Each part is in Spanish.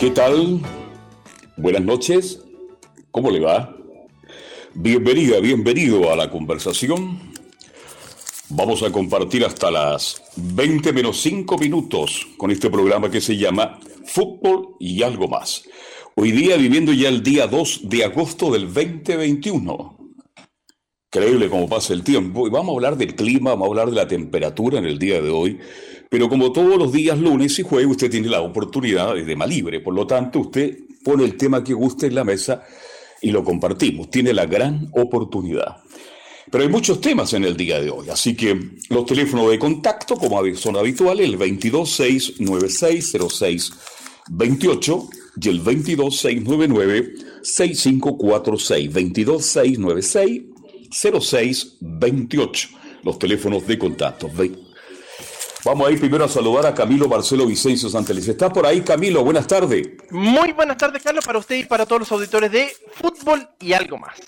¿Qué tal? Buenas noches. ¿Cómo le va? Bienvenida, bienvenido a la conversación. Vamos a compartir hasta las 20 menos 5 minutos con este programa que se llama Fútbol y algo más. Hoy día viviendo ya el día 2 de agosto del 2021. Increíble cómo pasa el tiempo. Y vamos a hablar del clima, vamos a hablar de la temperatura en el día de hoy. Pero como todos los días, lunes y jueves, usted tiene la oportunidad de tema libre. Por lo tanto, usted pone el tema que guste en la mesa y lo compartimos. Tiene la gran oportunidad. Pero hay muchos temas en el día de hoy, así que los teléfonos de contacto, como son habituales, el 226960628 y el 22699-6546, 22696-0628, los teléfonos de contacto. Vamos a ir primero a saludar a Camilo Marcelo Vicencio Santelis. ¿Está por ahí, Camilo? Buenas tardes. Muy buenas tardes, Carlos, para usted y para todos los auditores de Fútbol y algo más.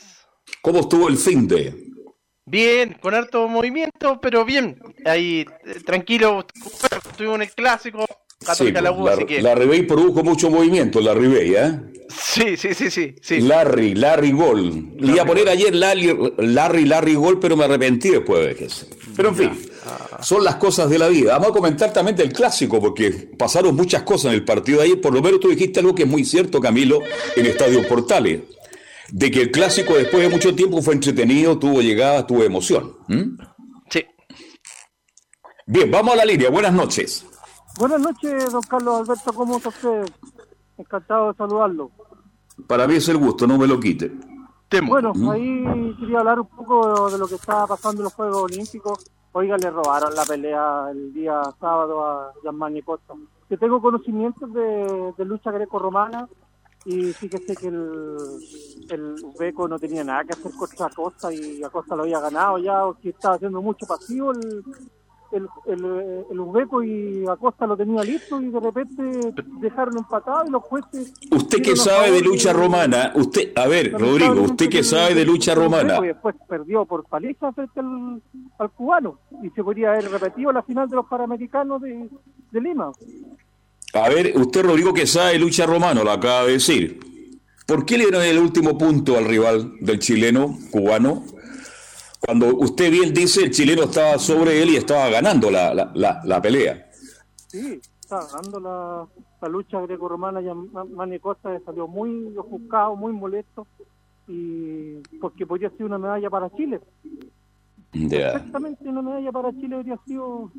¿Cómo estuvo el fin de? Bien, con harto movimiento, pero bien. Ahí, eh, tranquilo, tuvimos un clásico, Sí, la, la, Ribey produjo mucho movimiento, la Ribey, ¿eh? Sí, sí, sí, sí, sí. Larry, Larry Gol. Le iba a poner ayer Larry, Larry, Larry Gol, pero me arrepentí después de que Pero en fin, son las cosas de la vida. Vamos a comentar también del clásico, porque pasaron muchas cosas en el partido de ayer. Por lo menos tú dijiste algo que es muy cierto, Camilo, en Estadio Portales. De que el clásico después de mucho tiempo fue entretenido, tuvo llegada, tuvo emoción. Sí. Bien, vamos a la línea. Buenas noches. Buenas noches, don Carlos Alberto, ¿cómo está usted? Encantado de saludarlo. Para mí es el gusto, no me lo quite. Bueno, ahí quería hablar un poco de lo que estaba pasando en los Juegos Olímpicos. Oiga, le robaron la pelea el día sábado a Gianmani Costa. Que tengo conocimientos de, lucha greco-romana y sí que sé que el, el Ubeco no tenía nada que hacer contra Costa y Acosta lo había ganado ya, o que estaba haciendo mucho pasivo el, el, el, el Uzbeco y Acosta lo tenía listo y de repente dejaron empatado y los jueces... Usted que sabe de lucha romana, usted, a ver, Rodrigo, usted que sabe de lucha romana... Y después perdió por paliza frente al, al, cubano y se podría haber repetido la final de los Panamericanos de, de Lima. A ver, usted Rodrigo que sabe de lucha romana, lo acaba de decir. ¿Por qué le dieron el último punto al rival del chileno, cubano? Cuando usted bien dice, el chileno estaba sobre él y estaba ganando la, la, la, pelea. Sí, estaba ganando la, la lucha greco-romana y Mani Costa salió muy ofuscado, muy molesto, y porque podría ser una medalla para Chile. Exactamente una medalla para Chile habría sido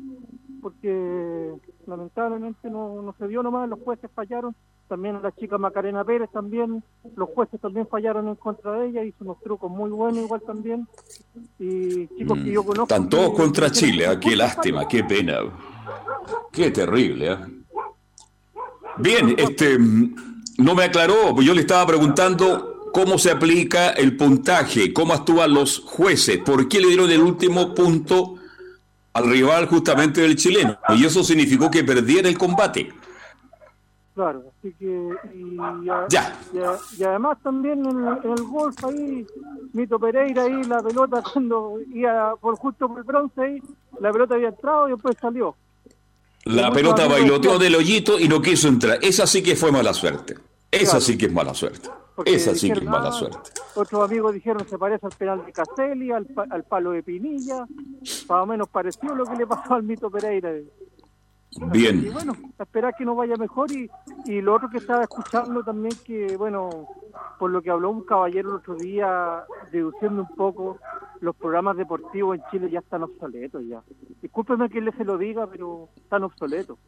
porque lamentablemente no, no se dio nomás, los jueces fallaron también la chica Macarena Pérez también, los jueces también fallaron en contra de ella, hizo unos trucos muy buenos igual también, y chicos que yo mm, conozco... Están todos contra Chile, ¿eh? qué lástima, qué pena, qué terrible. ¿eh? Bien, este, no me aclaró, yo le estaba preguntando cómo se aplica el puntaje, cómo actúan los jueces, por qué le dieron el último punto al rival justamente del chileno, y eso significó que perdiera el combate. Claro, así que. Y, ya. Y, además también en, el golf ahí, Mito Pereira ahí, la pelota cuando iba por justo por el bronce ahí, la pelota había entrado y después salió. La pelota bailoteó del hoyito y no quiso entrar. Esa sí que fue mala suerte. Esa sí que es mala suerte. Esa sí que es mala suerte. Otros amigos dijeron se parece al penal de Caselli, al, al palo de Pinilla. Más o menos pareció lo que le pasó al Mito Pereira. Bien. Y bueno, esperar que nos vaya mejor y, y lo otro que estaba escuchando también que, bueno, por lo que habló un caballero el otro día, deduciendo un poco, los programas deportivos en Chile ya están obsoletos ya. Discúlpeme que le se lo diga, pero están obsoletos.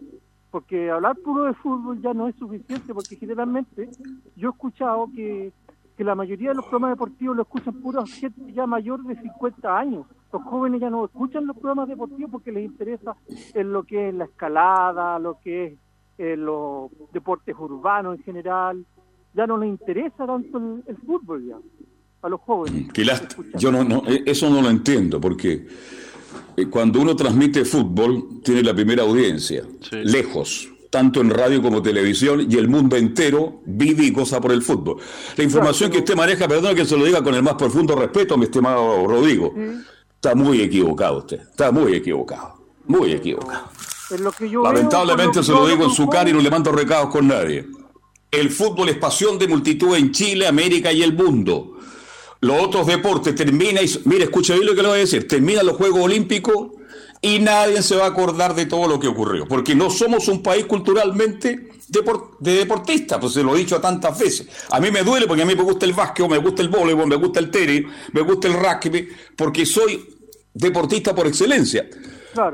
Porque hablar puro de fútbol ya no es suficiente, porque generalmente yo he escuchado que, que la mayoría de los programas deportivos lo escuchan pura gente ya mayor de 50 años los jóvenes ya no escuchan los programas deportivos porque les interesa en lo que es la escalada, lo que es eh, los deportes urbanos en general. Ya no les interesa tanto el, fútbol ya a los jóvenes. yo no, no, eh, eso no lo entiendo porque eh, cuando uno transmite fútbol tiene la primera audiencia, lejos tanto en radio como televisión, y el mundo entero vive y goza por el fútbol. La información que usted maneja, perdón que se lo diga con el más profundo respeto, mi estimado Rodrigo, está muy equivocado usted, está muy equivocado, muy equivocado. Lamentablemente se lo digo en su cara y no le mando recados con nadie. El fútbol es pasión de multitud en Chile, América y el mundo. Los otros deportes terminan y... Mire, escuche bien lo que le voy a decir. Terminan los Juegos Olímpicos y nadie se va a acordar de todo lo que ocurrió, porque no somos un país culturalmente de deportistas, pues se lo he dicho tantas veces. A mí me duele porque a mí me gusta el básquet, me gusta el voleibol, me gusta el tenis, me gusta el rugby, porque soy deportista por excelencia.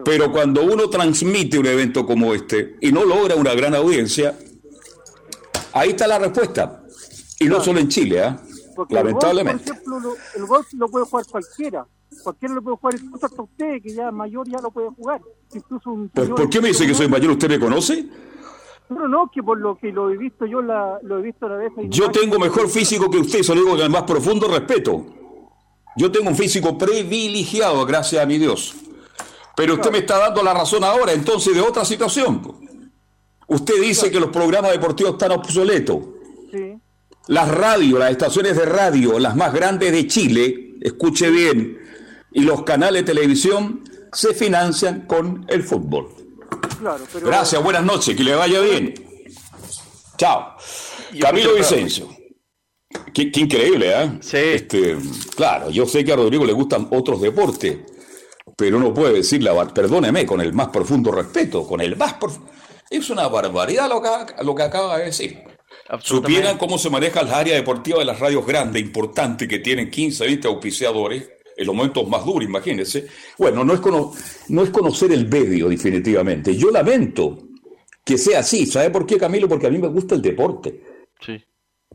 Pero cuando uno transmite un evento como este y no logra una gran audiencia, ahí está la respuesta. Y no solo en Chile, ¿eh? lamentablemente. por ejemplo, el golf lo puede jugar cualquiera cualquiera lo puede jugar, incluso hasta usted, que ya mayor, ya lo puede jugar. ¿Por, qué me dice que soy mayor? ¿Usted me conoce? No, no, que por lo que lo he visto yo, la, lo he visto a la vez. Yo tengo mejor físico que usted, eso lo digo con el más profundo respeto. Yo tengo un físico privilegiado, gracias a mi Dios. Pero usted me está dando la razón ahora, entonces, de otra situación. Usted dice que los programas deportivos están obsoletos. Sí. Las radios, las estaciones de radio, las más grandes de Chile, escuche bien, y los canales de televisión se financian con el fútbol. Gracias, buenas noches, que le vaya bien. Chao. Camilo Vicencio. Qué, increíble, ¿eh? Sí. Este, claro, yo sé que a Rodrigo le gustan otros deportes, pero no puede decir la perdóneme, con el más profundo respeto, con el más profundo. Es una barbaridad lo que, lo que acaba de decir. Supieran cómo se maneja la área deportiva de las radios grandes, importantes, que tienen 15, 20 auspiciadores en los momentos más duros, imagínense. Bueno, no es, no es conocer el medio, definitivamente. Yo lamento que sea así. ¿Sabe por qué, Camilo? Porque a mí me gusta el deporte. Sí.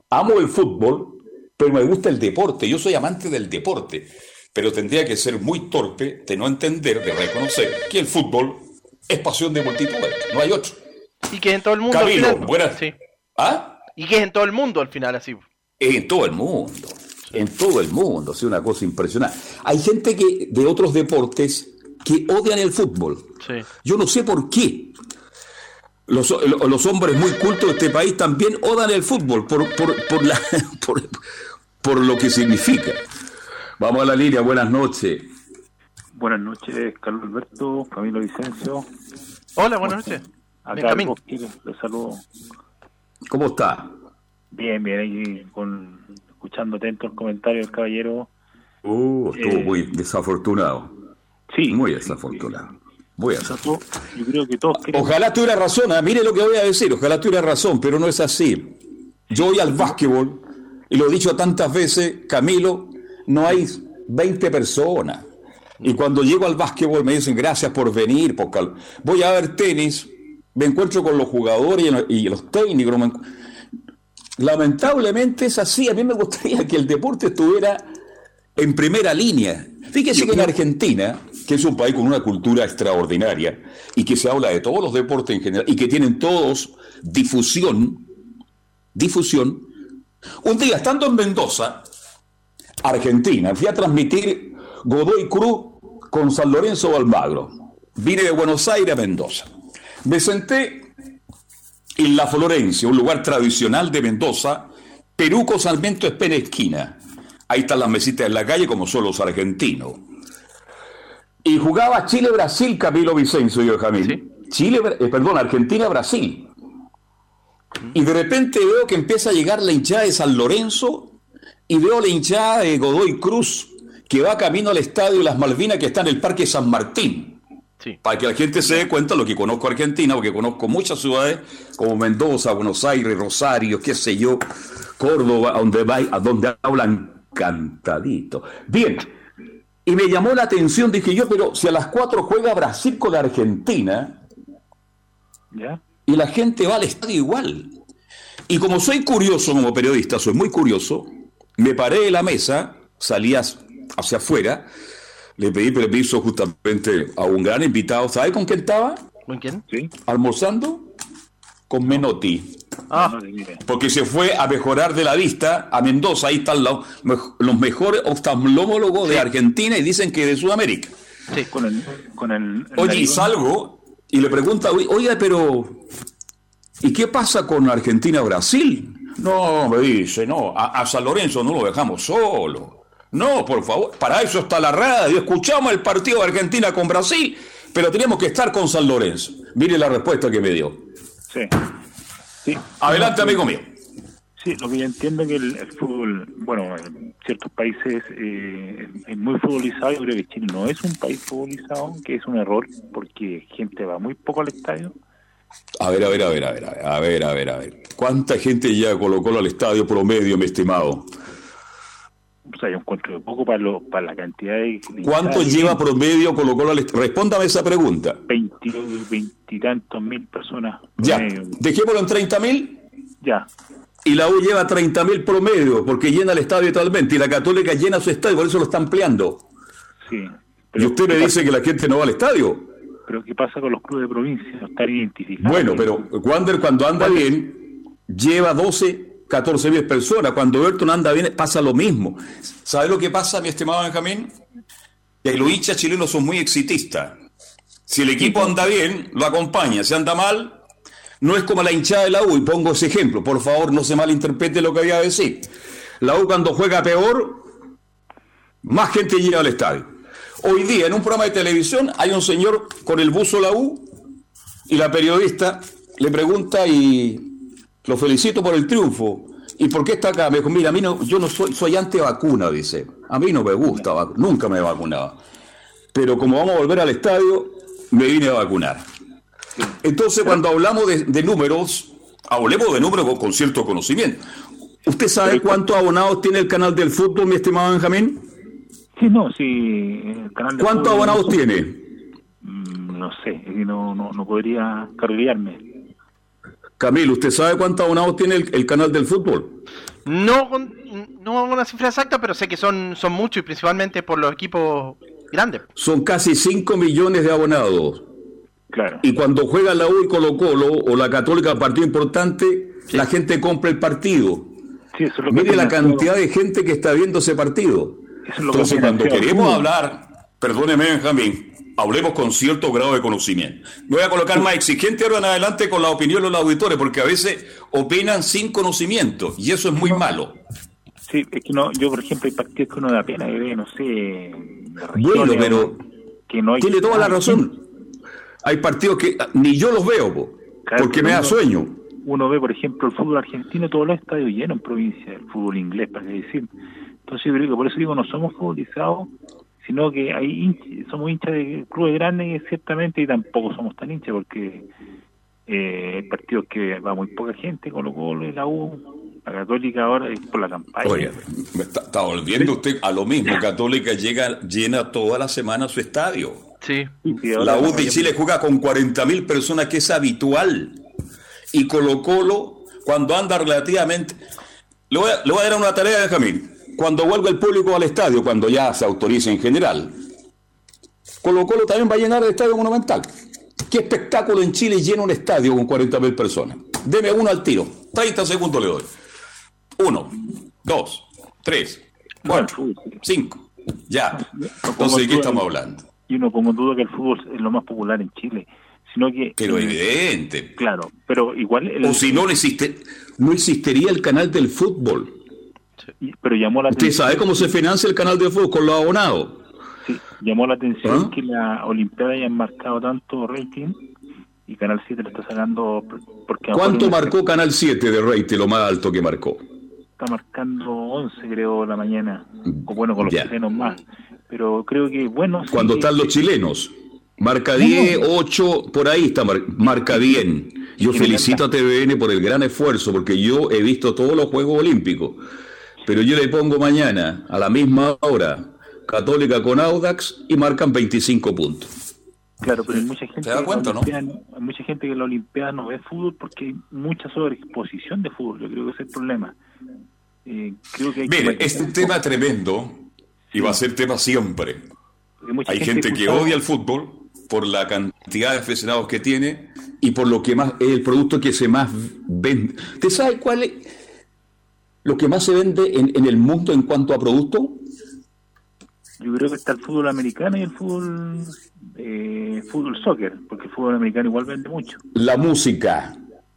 Amo el fútbol, pero me gusta el deporte. Yo soy amante del deporte. Pero tendría que ser muy torpe de no entender, de reconocer que el fútbol es pasión de multitudes. No hay otro. Y que en todo el mundo. Camilo, buenas. Sí. ¿Ah? Y que es en todo el mundo al final así. En todo el mundo en todo el mundo, es una cosa impresionante. Hay gente que de otros deportes que odian el fútbol. Yo no sé por qué. Los, hombres muy cultos de este país también odian el fútbol por, por, la, por, lo que significa. Vamos a la línea, buenas noches. Buenas noches, Carlos Alberto, Camilo Vicencio. Hola, buenas noches. Acá les saludo. ¿Cómo está? Bien, bien, ahí con escuchando atento el comentario del caballero. Uh, estuvo eh, muy desafortunado. Sí. Muy desafortunado. Muy Yo creo que todos Ojalá tuviera razón, ¿eh? mire lo que voy a decir, ojalá tuviera razón, pero no es así. Yo voy al básquetbol, y lo he dicho tantas veces, Camilo, no hay 20 personas. Y cuando llego al básquetbol me dicen gracias por venir, porque voy a ver tenis, me encuentro con los jugadores y los técnicos, Lamentablemente es así. A mí me gustaría que el deporte estuviera en primera línea. Fíjese que en Argentina, que es un país con una cultura extraordinaria y que se habla de todos los deportes en general y que tienen todos difusión, difusión. Un día estando en Mendoza, Argentina, fui a transmitir Godoy Cruz con San Lorenzo Almagro. Vine de Buenos Aires a Mendoza. Me senté en La Florencia, un lugar tradicional de Mendoza, Peruco Sarmiento Espera esquina. Ahí están las mesitas en la calle como son los argentinos. Y jugaba Chile-Brasil, Camilo Vicencio y yo, Jamil. Chile, eh, perdón, Argentina-Brasil. Y de repente veo que empieza a llegar la hinchada de San Lorenzo y veo la hinchada de Godoy Cruz que va camino al estadio Las Malvinas que está en el Parque San Martín. Para que la gente se dé cuenta de lo que conozco Argentina, porque conozco muchas ciudades como Mendoza, Buenos Aires, Rosario, qué sé yo, Córdoba, a donde, va, a donde hablan cantadito. Bien, y me llamó la atención, dije yo, pero si a las cuatro juega Brasil con la Argentina, y la gente va al estadio igual. Y como soy curioso como periodista, soy muy curioso, me paré de la mesa, salías hacia afuera, le pedí permiso justamente a un gran invitado. ¿Sabe con quién estaba? ¿Con quién? ¿Sí? Almorzando con Menotti. Ah. Porque se fue a mejorar de la vista a Mendoza. Ahí están los, los mejores oftalmólogos de Argentina y dicen que de Sudamérica. sí. Con el, con el, el Oye, y salgo y le pregunta, oiga, pero ¿y qué pasa con Argentina-Brasil? No, me dice, no, a, a San Lorenzo no lo dejamos solo. No, por favor, para eso está la radio. Escuchamos el partido de Argentina con Brasil, pero tenemos que estar con San Lorenzo. Mire la respuesta que me dio. Sí. Sí. Adelante, amigo mío. Sí, lo que yo entiendo es que el, el fútbol, bueno, en ciertos países eh, es muy futbolizado. Yo creo que Chile no es un país futbolizado, que es un error porque gente va muy poco al estadio. A ver, a ver, a ver, a ver, a ver, a ver, a ver. ¿Cuánta gente ya colocó al estadio promedio, mi estimado? O sea, yo encuentro de poco para, lo, para la cantidad de... ¿Cuánto lleva promedio colocó al estadio? Respóndame esa pregunta. 20, veintitantos mil personas. Ya, promedio. dejémoslo en 30 mil. Ya. Y la U lleva 30 mil promedio, porque llena el estadio totalmente. Y la Católica llena su estadio, por eso lo está ampliando. Sí. Y usted me ¿qué dice que la gente no va al estadio. Pero ¿qué pasa con los clubes de provincia? No están identificados. Bueno, pero Wander cuando anda bien, lleva 12, 14 mil personas. Cuando Everton anda bien, pasa lo mismo. ¿Sabe lo que pasa, mi estimado Benjamín? Que los hinchas chilenos son muy exitistas. Si el equipo anda bien, lo acompaña. Si anda mal, no es como la hinchada de la U. Y pongo ese ejemplo. Por favor, no se malinterprete lo que voy a decir. La U cuando juega peor, más gente llega al estadio. Hoy día, en un programa de televisión, hay un señor con el buzo la U y la periodista le pregunta y lo felicito por el triunfo. ¿Y por qué está acá? Me dijo, mira, a mí no, yo no soy, soy anti-vacuna, dice. A mí no me gusta, nunca me he vacunado. Pero como vamos a volver al estadio, me vine a vacunar. Entonces, cuando hablamos de, de números, hablemos de números con, con cierto conocimiento. ¿Usted sabe cuántos abonados tiene el canal del fútbol, mi estimado Benjamín? Sí, no, sí. el canal de ¿Cuántos fútbol- abonados tiene? Mm, No sé, no, no, no podría cargarme. Camilo, ¿usted sabe cuántos abonados tiene el, el canal del fútbol? No con, no una cifra exacta, pero sé que son, son muchos y principalmente por los equipos grandes. Son casi 5 millones de abonados. Claro. Y cuando juega la U y Colo Colo o la Católica partido importante, la gente compra el partido. Sí, eso es lo que Mire la cantidad de gente que está viendo ese partido. Eso es lo que Entonces, cuando queremos hablar, perdóneme Benjamín, hablemos con cierto grado de conocimiento. Me voy a colocar más exigente ahora en adelante con la opinión de los auditores, porque a veces opinan sin conocimiento, y eso es muy malo. Sí, es que no, yo por ejemplo hay partidos que uno da pena que ve, no sé, Bueno, pero que no hay tiene toda la razón. Hay partidos que ni yo los veo, po, Claro, porque me da sueño. Uno ve, por ejemplo, el fútbol argentino, todos los estadios llenos en provincia, el fútbol inglés, para decir. Entonces yo creo que por eso digo, no somos futbolizados, sino que hay hinch- somos hinchas de clubes grandes, ciertamente, y tampoco somos tan hinchas, porque eh, hay partidos que va muy poca gente, Colo Colo y la U, la Católica ahora es por la campaña. Me está, está volviendo usted a lo mismo. Católica llega, llena toda la semana su estadio. Sí. La U de Chile juega con 40.000 personas, que es habitual. Y Colo Colo, cuando anda relativamente... Le voy, a, le voy a dar una tarea, Benjamín. Cuando vuelva el público al estadio, cuando ya se autorice en general, Colo Colo también va a llenar el estadio monumental. ¿Qué espectáculo en Chile llena un estadio con 40.000 personas? Deme uno al tiro. 30 segundos le doy. Uno, dos, tres, Bueno, cuatro, cinco. Ya. Entonces, ¿de qué estamos hablando? Yo no pongo en duda que el fútbol es lo más popular en Chile, sino que... Pero evidente. Claro, pero igual... el- O si no, no, existe, no existiría el canal del fútbol. Pero llamó la ¿Usted atención... sabe cómo se financia el canal del fútbol? Con los abonados. Sí, llamó la atención ¿Ah? que la Olimpiada hayan marcado tanto rating y Canal 7 lo está sacando porque ¿Cuánto marcó Canal 7 de rating, lo más alto que marcó? está marcando 11 creo la mañana o bueno con los Ya. chilenos más pero creo que bueno sí, Cuando están los chilenos. Marca 10, 8, por ahí está, mar- marca bien. Yo felicito a TVN por el gran esfuerzo, porque yo he visto todos los Juegos Olímpicos. Pero yo le pongo mañana, a la misma hora, Católica con Audax y marcan 25 puntos. claro pero hay mucha gente ¿Te que cuenta, no? Hay mucha gente que en la Olimpiada no ve fútbol porque hay mucha sobreexposición de fútbol yo creo que ese es el problema Eh, creo que hay Mire, este un tema poco. tremendo y va a ser tema siempre. Hay gente, que odia el fútbol por la cantidad de aficionados que tiene y por lo que más es el producto que se más vende. ¿Usted sabe cuál es lo que más se vende en, el mundo en cuanto a producto? Yo creo que está el fútbol americano y el fútbol eh, fútbol soccer, porque el fútbol americano igual vende mucho. La música.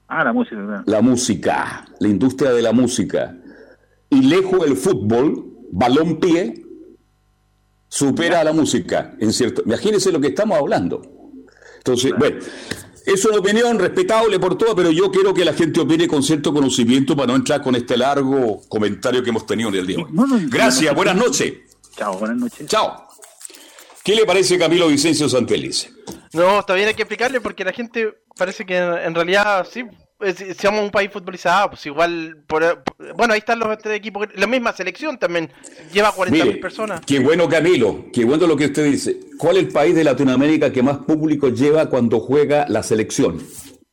Ah, la música, ¿verdad? La música, la industria de la música. Y lejos el fútbol, balón pie, supera a la música, en cierto. Imagínense lo que estamos hablando. Entonces, bueno, es una opinión respetable por todo, pero yo quiero que la gente opine con cierto conocimiento para no entrar con este largo comentario que hemos tenido en el día. Gracias, buenas noches. Chao, buenas noches. Chao. ¿Qué le parece Camilo Vicencio Santelice? No, está bien, hay que explicarle porque la gente parece que en realidad sí, si somos un país futbolizado, pues igual, bueno, ahí están los tres equipos, la misma selección también, lleva 40.000 personas. Qué bueno Camilo, qué bueno lo que usted dice. ¿Cuál es el país de Latinoamérica que más público lleva cuando juega la selección?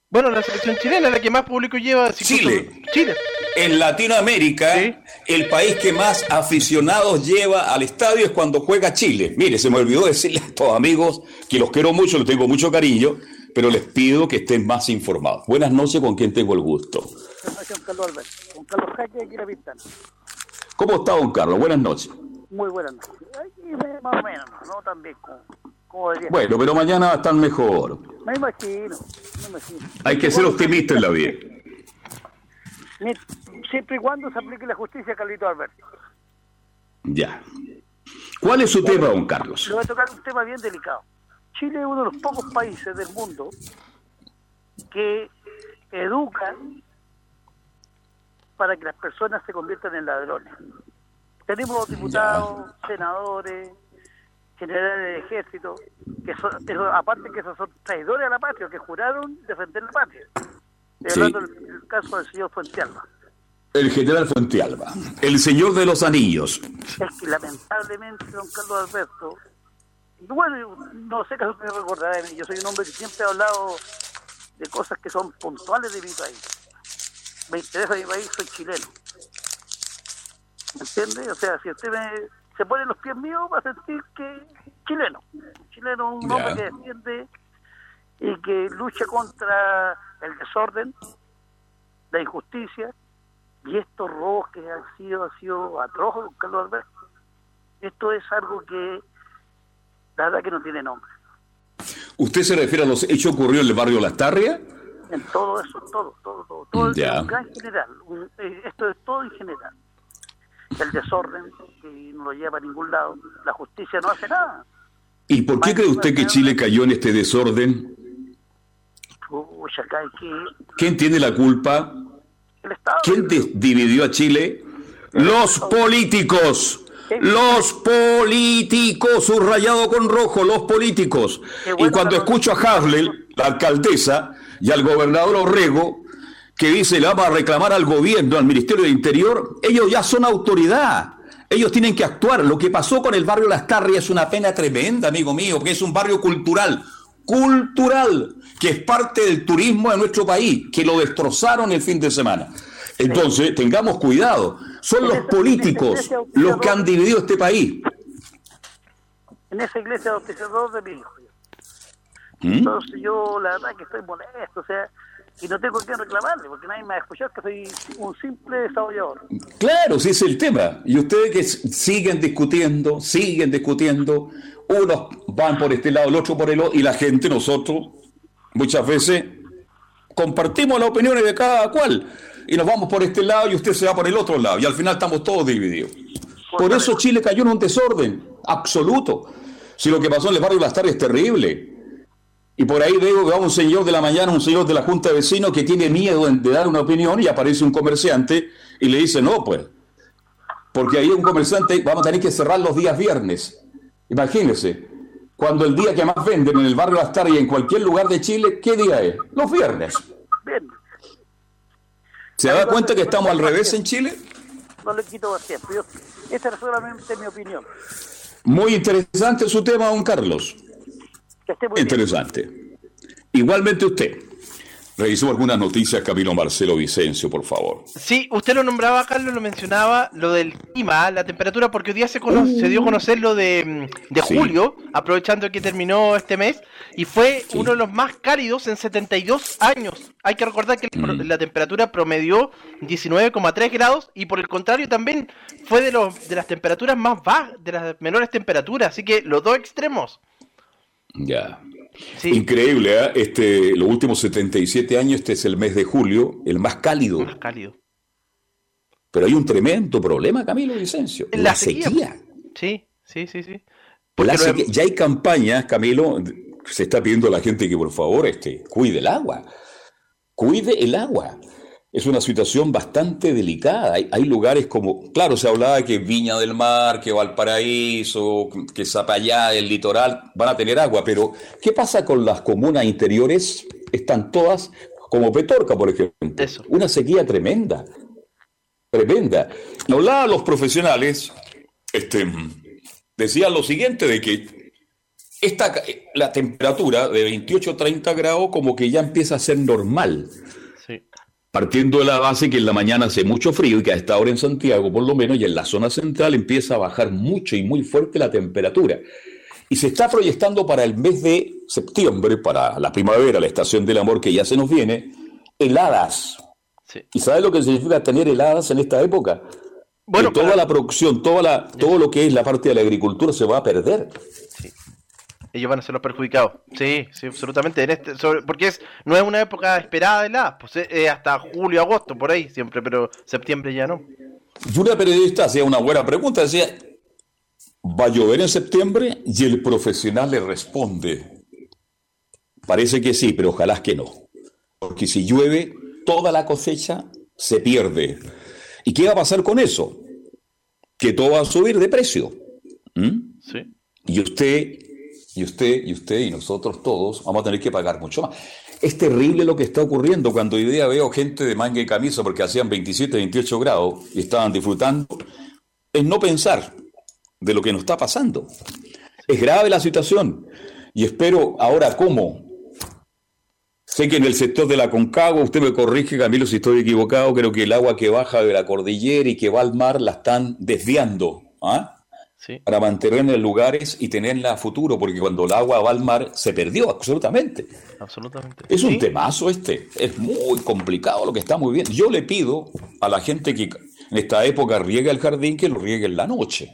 Bueno, la selección chilena, la que más público lleva. Chile. Chile. En Latinoamérica, el país que más aficionados lleva al estadio es cuando juega Chile. Mire, se me olvidó decirle a estos amigos que los quiero mucho, los tengo mucho cariño, pero les pido que estén más informados. Buenas noches, con quien tengo el gusto. Buenas noches, Carlos Alberto. Con Carlos Jaque, aquí la Pintana. ¿Cómo está, don Carlos? Buenas noches. Muy buenas noches. más o menos, no tan bien como, Bueno, pero mañana va a estar mejor. Me imagino, me imagino. Hay que ser optimista en la vida. Siempre y cuando se aplique la justicia, Carlito Alberto. Ya. ¿Cuál es su tema, don Carlos? Le voy a tocar un tema bien delicado. Chile es uno de los pocos países del mundo que educa para que las personas se conviertan en ladrones. Tenemos diputados, senadores, generales de ejército, que son, aparte que esos son traidores a la patria, que juraron defender la patria. Estoy hablando del caso del señor Fuentealba. El general Fuentealba, el señor de los anillos. Es que lamentablemente, don Carlos Alberto, bueno, no sé qué me recordará de mí. Yo soy un hombre que siempre ha hablado de cosas que son puntuales de mi país. Me interesa mi país, soy chileno. ¿Me entiende? O sea, si usted me, se pone en los pies míos, va a sentir que chileno. Chileno, un hombre que defiende y que lucha contra el desorden, la injusticia y estos robos que han sido, han sido atrojos, Carlos Alberto. Esto es algo que verdad que no tiene nombre. ¿Usted se refiere a los hechos ocurridos en el barrio Las Tarrias? En todo eso, todo, todo, todo. todo ya. En general. Eh, esto es todo en general. El desorden que no lo lleva a ningún lado. La justicia no hace nada. ¿Y por qué cree usted que Chile cayó en este desorden? ¿Quién tiene la culpa? El Estado. ¿Quién dividió a Chile? Los políticos. Los políticos, subrayado con rojo, los políticos. y cuando escucho a Haslel, la alcaldesa, y al gobernador Orrego, que dice le vamos a reclamar al gobierno, al Ministerio de Interior, ellos ya son autoridad. Ellos tienen que actuar. Lo que pasó con el barrio Las Tarrias es una pena tremenda, amigo mío, porque es un barrio cultural, cultural, que es parte del turismo de nuestro país, que lo destrozaron el fin de semana. Entonces, tengamos cuidado. Son los políticos los que han dividido este país. En esa iglesia dos de mi hijo. ¿Mm? Entonces yo la verdad que estoy molesto, o sea, y no tengo que reclamarle, porque nadie me ha escuchado que soy un simple desarrollador. Claro, sí es el tema. Y ustedes que siguen discutiendo, siguen discutiendo, unos van por este lado, el otro por el otro, y la gente, nosotros, muchas veces, compartimos las opiniones de cada cual y nos vamos por este lado y usted se va por el otro lado y al final estamos todos divididos. Por eso Chile cayó en un desorden absoluto. Si lo que pasó en el barrio Las Tardes es terrible. Y por ahí veo que va un señor de la mañana, un señor de la Junta de Vecinos que tiene miedo de dar una opinión y aparece un comerciante y le dice, no, pues, porque ahí un comerciante, vamos a tener que cerrar los días viernes. Imagínese, cuando el día que más venden en el barrio Las Tardes y en cualquier lugar de Chile, ¿qué día es? Los viernes. ¿Se da cuenta que estamos al revés en Chile? No le quito más tiempo. esta es solamente mi opinión. Muy interesante su tema, don Carlos. interesante. Igualmente usted. Revisemos algunas noticias, Camilo Marcelo Vicencio, por favor. Sí, usted lo nombraba, Carlos, lo mencionaba, lo del clima, la temperatura, porque hoy día se, se dio a conocer lo de, mm, julio, aprovechando que terminó este mes, y fue uno de los más cálidos en 72 años. Hay que recordar que mm. la temperatura promedió 19,3 grados, y por el contrario también fue de, los, de las temperaturas más bajas, de las menores temperaturas, así que los dos extremos. Ya. Increíble, ¿eh? este, los últimos 77 años, este es el mes de julio, el más cálido. Más cálido. Pero hay un tremendo problema, Camilo Vicencio. La, sequía. Sí, sí, sí, sí. Ya hay campañas, Camilo, se está pidiendo a la gente que por favor este, cuide el agua. Cuide el agua es una situación bastante delicada. Hay, lugares como, claro, se hablaba que Viña del Mar, que Valparaíso, que Zapallá, el litoral, van a tener agua, pero ¿qué pasa con las comunas interiores? Están todas como Petorca, por ejemplo. Una sequía tremenda, tremenda. Hablaban los profesionales, este, decían lo siguiente, de que esta, la temperatura de 28-30 grados como que ya empieza a ser normal partiendo de la base que en la mañana hace mucho frío y que a esta hora en Santiago, por lo menos, y en la zona central empieza a bajar mucho y muy fuerte la temperatura. Y se está proyectando para el mes de septiembre, para la primavera, la estación del amor que ya se nos viene, heladas. ¿Y sabes lo que significa tener heladas en esta época? Bueno, que toda la producción, toda la, todo lo que es la parte de la agricultura se va a perder ellos van a ser los perjudicados. Sí, sí, absolutamente. En este, porque es, no es una época esperada de la, pues es hasta julio, agosto, por ahí siempre, pero septiembre ya no. Y una periodista hacía una buena pregunta, decía, ¿va a llover en septiembre? Y el profesional le responde, parece que sí, pero ojalá que no. Porque si llueve, toda la cosecha se pierde. ¿Y qué va a pasar con eso? Que todo va a subir de precio. ¿Mm? Sí. Y usted y usted, y usted, y nosotros todos vamos a tener que pagar mucho más. Es terrible lo que está ocurriendo cuando hoy día veo gente de manga y camisa porque hacían 27, 28 grados y estaban disfrutando. Es no pensar de lo que nos está pasando. Es grave la situación. Y espero ahora cómo. Sé que en el sector de la Concagua, usted me corrige, Camilo, si estoy equivocado, creo que el agua que baja de la cordillera y que va al mar la están desviando. ¿ah? Para mantenerla en lugares y tenerla a futuro, porque cuando el agua va al mar se perdió absolutamente. Absolutamente. Es un temazo este, es muy complicado lo que está muy bien. Yo le pido a la gente que en esta época riegue el jardín que lo riegue en la noche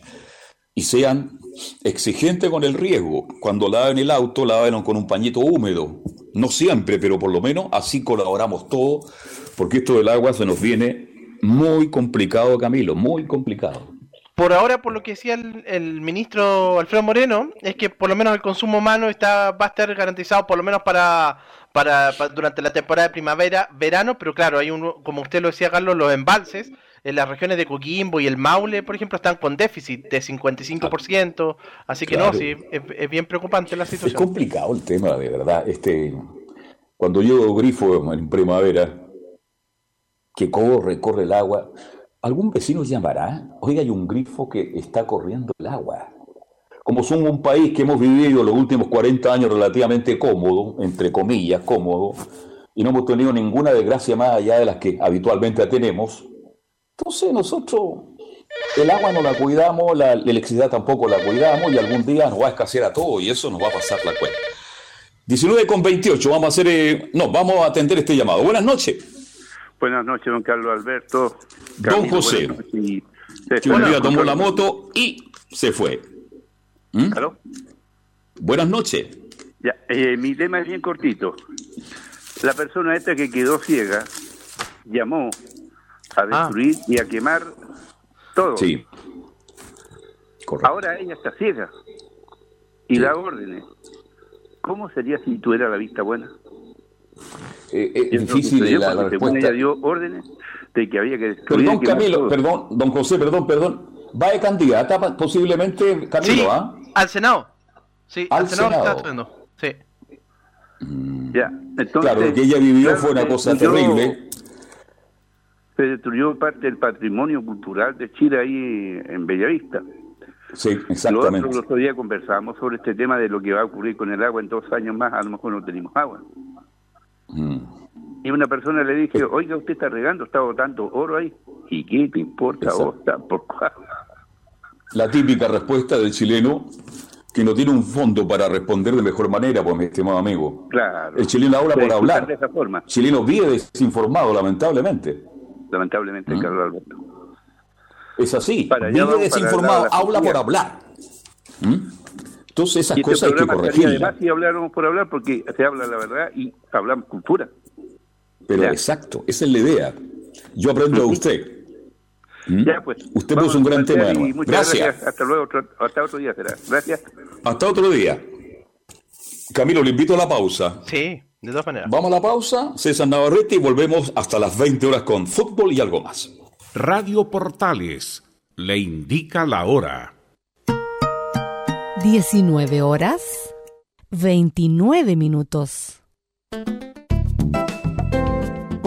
y sean exigentes con el riego. Cuando laven el auto, laven con un pañito húmedo. No siempre, pero por lo menos así colaboramos todos, porque esto del agua se nos viene muy complicado, Camilo, muy complicado. Por ahora, por lo que decía el, ministro Alfredo Moreno, es que por lo menos el consumo humano está, va a estar garantizado por lo menos para, para, durante la temporada de primavera, verano, pero claro, hay un, como usted lo decía, Carlos, los embalses en las regiones de Coquimbo y el Maule, por ejemplo, están con déficit de 55%, así que no, sí, es, bien preocupante la situación. Es complicado el tema, de verdad. Este, cuando yo grifo en primavera, que corre, corre el agua, algún vecino llamará, oiga, hay un grifo que está corriendo el agua. Como somos un país que hemos vivido los últimos 40 años relativamente cómodo, entre comillas, cómodo, y no hemos tenido ninguna desgracia más allá de las que habitualmente tenemos, entonces nosotros el agua no la cuidamos, la, electricidad tampoco la cuidamos y algún día nos va a escasear a todo y eso nos va a pasar la cuenta. 19 con 28, vamos a hacer, eh, no, vamos a atender este llamado. Buenas noches. Buenas noches, don Carlos Alberto. don José. Que un día tomó la moto y se fue. ¿Mm? Buenas noches. Ya, eh, mi tema es bien cortito. La persona esta que quedó ciega llamó a ah. destruir y a quemar todo. Sí. Ahora ella está ciega y da órdenes. ¿Cómo sería si tuviera la vista buena? Eh, es difícil la, respuesta. dio órdenes de que había que Perdón, Camilo, perdón, don José, perdón, perdón. Va de candidata posiblemente, Camilo, ¿ah? Al Senado. Sí, al, Senado, está Sí. Mm. Ya, entonces, claro, que ella vivió fue una cosa terrible. Se destruyó parte del patrimonio cultural de Chile ahí en Bellavista. Sí, exactamente. Nosotros el otro día conversábamos sobre este tema de lo que va a ocurrir con el agua en dos años más, a lo mejor no tenemos agua. Mm. Y una persona le dije, oiga, usted está regando, está botando oro ahí. ¿Y qué te importa vos tampoco? La típica respuesta del chileno que no tiene un fondo para responder de mejor manera, pues mi estimado amigo. Claro. El chileno habla por hablar. De esa forma. El chileno vive desinformado, lamentablemente. Lamentablemente, ¿Mm? Carlos Alberto. Es así. Para vive vamos, desinformado, la- la habla por hablar. ¿Mm? Entonces esas Y este cosas hay que corregirlas. si habláramos por hablar, porque se habla la verdad y hablamos cultura. Pero Ya. exacto, esa es la idea. Yo aprendo de usted. ¿Mm? Ya, pues. Usted puso un gran tema. y Gracias. Hasta luego, otro- hasta otro día será. Gracias. Hasta otro día. Camilo, le invito a la pausa. Sí, de todas maneras. Vamos a la pausa, César Navarrete, y volvemos hasta las 20 horas con fútbol y algo más. Radio Portales le indica la hora. 19 horas 29 minutos.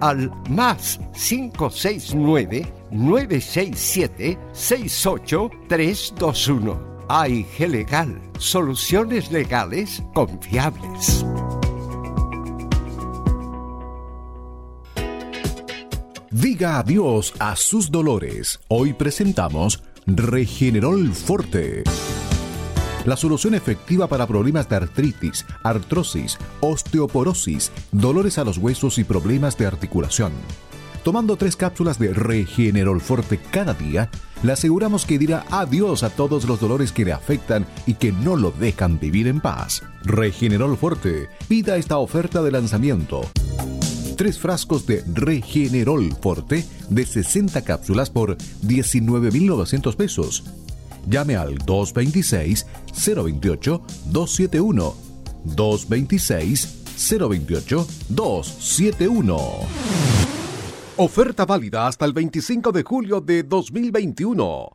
al más 569-967-68321. AIG Legal, soluciones legales confiables. Diga adiós a sus dolores. Hoy presentamos Regenerol Forte. La solución efectiva para problemas de artritis, artrosis, osteoporosis, dolores a los huesos y problemas de articulación. Tomando tres cápsulas de Regenerol Forte cada día, le aseguramos que dirá adiós a todos los dolores que le afectan y que no lo dejan vivir en paz. Regenerol Forte. Pida esta oferta de lanzamiento. Tres frascos de Regenerol Forte de 60 cápsulas por 19.900 pesos. Llame al 226-028-271. 226-028-271. Oferta válida hasta el 25 de julio de 2021.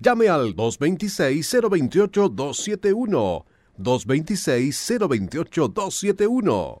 Llame al 226-028-271. 226-028-271.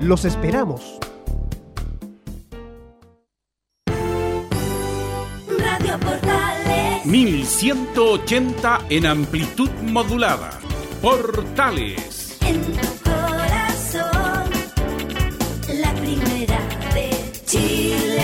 Los esperamos. Radio Portales. 1180 en amplitud modulada. Portales. En tu corazón. La primera de Chile.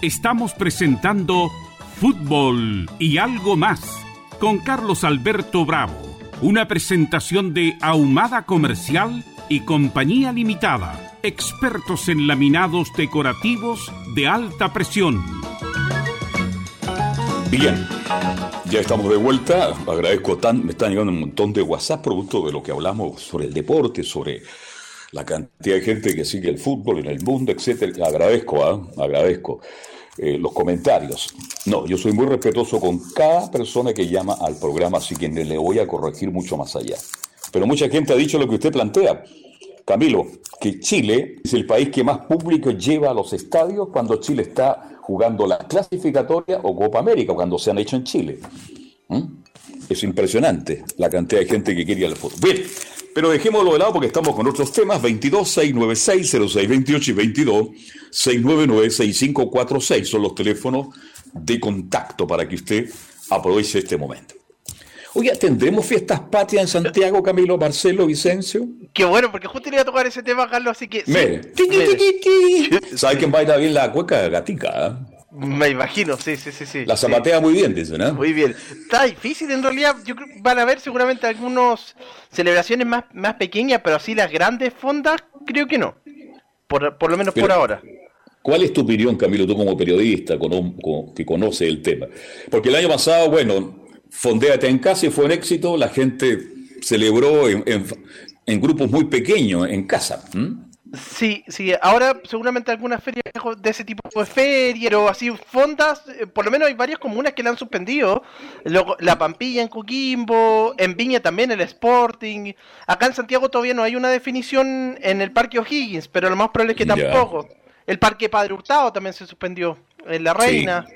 Estamos presentando Fútbol y algo más con Carlos Alberto Bravo. Una presentación de Ahumada Comercial y Compañía Limitada. Expertos en laminados decorativos de alta presión. Bien, ya estamos de vuelta. Agradezco tan, me están llegando un montón de WhatsApp producto de lo que hablamos sobre el deporte, sobre la cantidad de gente que sigue el fútbol en el mundo, etcétera. Agradezco, ¿ah? agradezco eh, los comentarios. No, yo soy muy respetuoso con cada persona que llama al programa, así que le voy a corregir mucho más allá. Pero mucha gente ha dicho lo que usted plantea. Camilo, que Chile es el país que más público lleva a los estadios cuando Chile está jugando la clasificatoria o Copa América, cuando se han hecho en Chile. ¿Mm? Es impresionante la cantidad de gente que quiere ir al fútbol. Bien, pero dejémoslo de lado porque estamos con otros temas. 22 696 0628 y 22 699 6546 son los teléfonos de contacto para que usted aproveche este momento. Oye, ¿tendremos fiestas patrias en Santiago, Camilo, Marcelo, Vicencio? Qué bueno, porque justo iba a tocar ese tema, Carlos, así que... sí. Mire. Mire. ¿Sabe quién baila bien la cueca gatica? Me imagino, sí, sí, sí. sí La sí. zapatea muy bien, dicen, ¿eh? Muy bien. Está difícil en realidad. Yo creo que van a haber seguramente algunas celebraciones más, más pequeñas, pero así las grandes fondas, creo que no. Por, por lo menos por ahora. ¿Cuál es tu opinión, Camilo, tú como periodista cono- co- que conoce el tema? Porque el año pasado, bueno, Fondéate en casa y fue un éxito, la gente celebró en, en- en grupos muy pequeños, en casa. ¿m? Sí, sí, ahora seguramente algunas ferias de ese tipo de ferias o así fondas, eh, por lo menos hay varias comunas que la han suspendido. Luego, la Pampilla en Coquimbo, en Viña también el Sporting. Acá en Santiago todavía no hay una definición en el Parque O'Higgins, pero lo más probable es que Ya. tampoco. El Parque Padre Hurtado también se suspendió, en La Reina.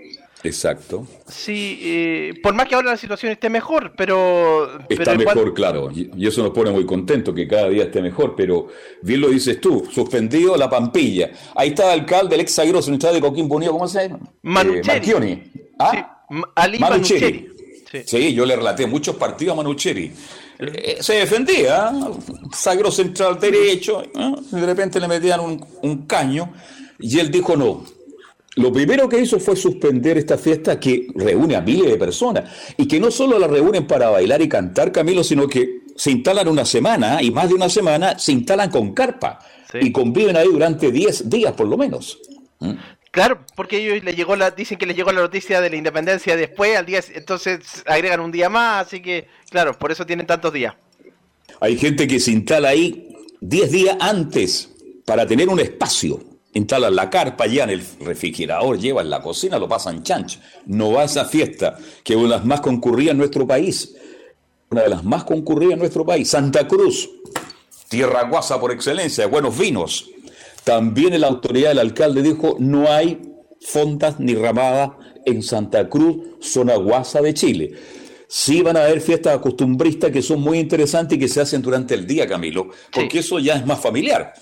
Exacto. Sí, eh, por más que ahora la situación esté mejor, pero... Está pero mejor, claro, y y eso nos pone muy contentos, que cada día esté mejor, pero bien lo dices tú, suspendido la Pampilla. Ahí está el alcalde, el ex central de Coquimbo Unido, ¿cómo se llama? Manucheri. Marchioni. ¿Ah? Ali Manucheri. Manucheri. Sí. yo le relaté muchos partidos a Manucheri. Eh, se defendía, ¿eh? zaguero central derecho, ¿eh? de repente le metían un, un caño, y él dijo no. Lo primero que hizo fue suspender esta fiesta que reúne a miles de personas y que no solo la reúnen para bailar y cantar, Camilo, sino que se instalan una semana y más de una semana se instalan con carpa y conviven ahí durante 10 días por lo menos. ¿Mm? Claro, porque ellos le llegó la, dicen que les llegó la noticia de la independencia después, al día, entonces agregan un día más, así que, claro, por eso tienen tantos días. Hay gente que se instala ahí 10 días antes para tener un espacio. Instalan la carpa, llevan el refrigerador, llevan la cocina, lo pasan chancho. No va a esa fiesta, que es una de las más concurridas en nuestro país. Una de las más concurridas en nuestro país. Santa Cruz, tierra guasa por excelencia, de buenos vinos. También la autoridad del alcalde dijo, no hay fondas ni ramadas en Santa Cruz, zona guasa de Chile. Sí van a haber fiestas acostumbristas que son muy interesantes y que se hacen durante el día, Camilo, porque eso ya es más familiar.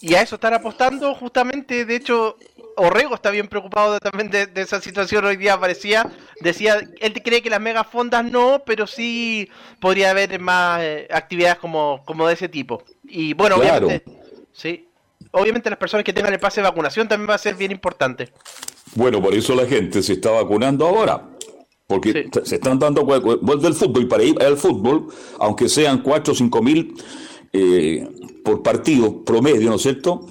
Y a eso están apostando justamente, de hecho, Orrego está bien preocupado también de, de esa situación hoy día aparecía, decía, él cree que las megafondas no, pero sí podría haber más eh, actividades como, como de ese tipo. Y bueno, Claro. obviamente, sí, obviamente las personas que tengan el pase de vacunación también va a ser bien importante. Bueno, por eso la gente se está vacunando ahora. Porque se están dando cu- cu- vuelve el fútbol y para ir al fútbol, aunque sean 4 o 5 mil eh, por partido promedio, ¿no es cierto?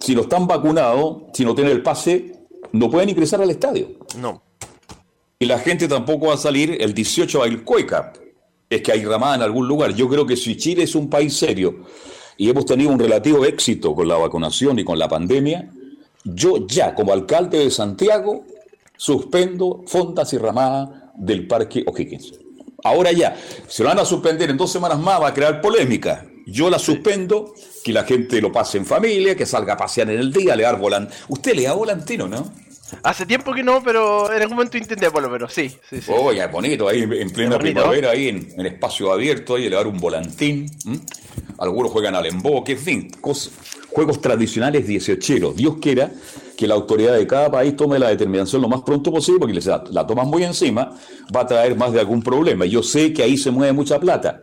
Si no están vacunados, si no tienen el pase, no pueden ingresar al estadio. No. Y la gente tampoco va a salir el 18 a ir cueca. Es que hay ramada en algún lugar. Yo creo que si Chile es un país serio y hemos tenido un relativo éxito con la vacunación y con la pandemia, yo ya, como alcalde de Santiago, suspendo fondas y ramadas del Parque O'Higgins. Ahora ya, se lo van a suspender en dos semanas más, va a crear polémica. Yo la suspendo, que la gente lo pase en familia, que salga a pasear en el día, le dar volante. Usted le da volantino, ¿no? Hace tiempo que no, pero en algún momento intenté por lo menos, sí, sí, sí. Oye, es bonito, ahí en plena primavera, ahí en, en espacio abierto, ahí le dar un volantín. ¿m? Algunos juegan al emboque, en fin, cos- juegos tradicionales dieciocheros. Dios quiera que la autoridad de cada país tome la determinación lo más pronto posible, porque les la, la toman muy encima, va a traer más de algún problema. Yo sé que ahí se mueve mucha plata.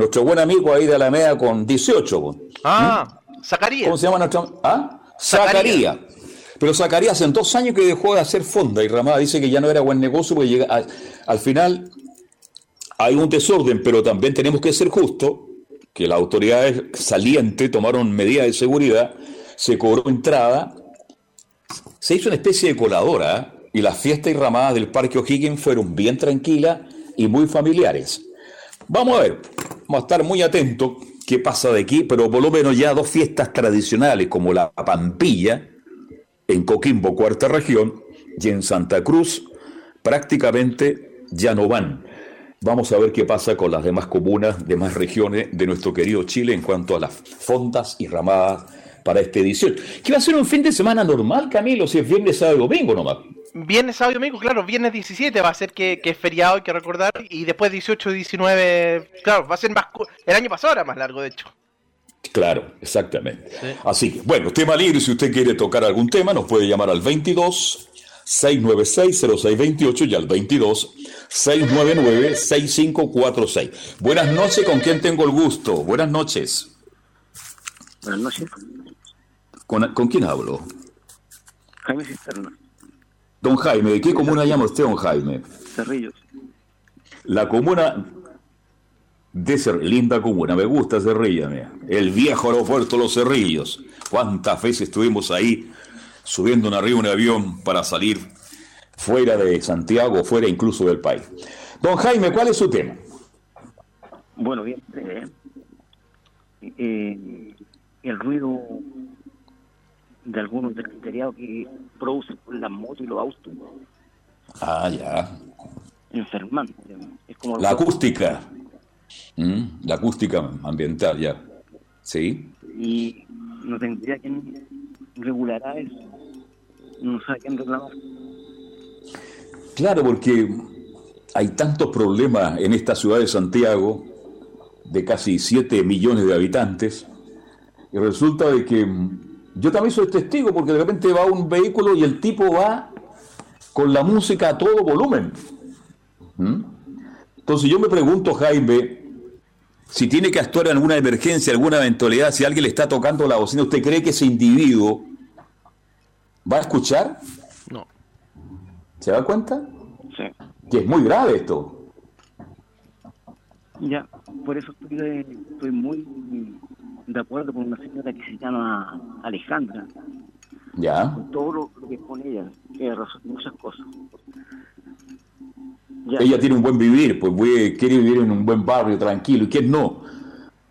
Nuestro buen amigo ahí de Alameda con 18. po. Ah, Zacarías. ¿Cómo se llama nuestro? ¿Ah? Zacarías. Pero Zacarías en dos años que dejó de hacer fonda y Ramada dice que ya no era buen negocio porque llega a- al final hay un desorden, pero también tenemos que ser justos, que las autoridades salientes tomaron medidas de seguridad, se cobró entrada, se hizo una especie de coladora ¿eh? y las fiestas y ramadas del Parque O'Higgins fueron bien tranquilas y muy familiares. Vamos a ver, vamos a estar muy atentos qué pasa de aquí, pero por lo menos ya dos fiestas tradicionales como la Pampilla, en Coquimbo, cuarta región, y en Santa Cruz, prácticamente ya no van. Vamos a ver qué pasa con las demás comunas, demás regiones de nuestro querido Chile en cuanto a las fondas y ramadas para esta edición. Que va a ser un fin de semana normal, Camilo, si es viernes, sábado y domingo nomás. Viernes, sábado y domingo, claro, viernes 17 va a ser que, que es feriado, hay que recordar, y después 18 y 19, claro, va a ser más... El año pasado era más largo, de hecho. Claro, exactamente. Así que, bueno, tema libre, si usted quiere tocar algún tema, nos puede llamar al 22 696 0628 y al 22 699 6546. Buenas noches, ¿con quién tengo el gusto? Buenas noches. Buenas noches. ¿Con, con quién hablo? Jaime Cisterna, Don Jaime, ¿de qué comuna llama usted, don Jaime? Cerrillos. La comuna de Cer- linda comuna, me gusta Cerrilla, mira. el viejo aeropuerto Los Cerrillos. ¿Cuántas veces estuvimos ahí subiendo en arriba un avión para salir fuera de Santiago, fuera incluso del país? Don Jaime, ¿cuál es su tema? Bueno, bien. eh, eh, el ruido de algunos del criteriado que producen las motos y los autos Ah, ya. Es como La acústica. Mm, la acústica ambiental, ya. ¿Sí? Y no tendría quien regulará eso. No sabe quién reclamar. Claro, porque hay tantos problemas en esta ciudad de Santiago, de casi 7 millones de habitantes, y resulta de que yo también soy testigo, porque de repente va un vehículo y el tipo va con la música a todo volumen. ¿Mm? Entonces yo me pregunto, Jaime, si tiene que actuar en alguna emergencia, alguna eventualidad, si alguien le está tocando la bocina, ¿usted cree que ese individuo va a escuchar? No. ¿Se da cuenta? Sí. Que es muy grave esto. Ya, por eso estoy, muy de acuerdo con una señora que se llama Alejandra, Ya. con todo lo, lo que pone ella, razón en muchas cosas. Ya. Ella tiene un buen vivir, pues voy- quiere vivir en un buen barrio tranquilo. ¿Y quién no?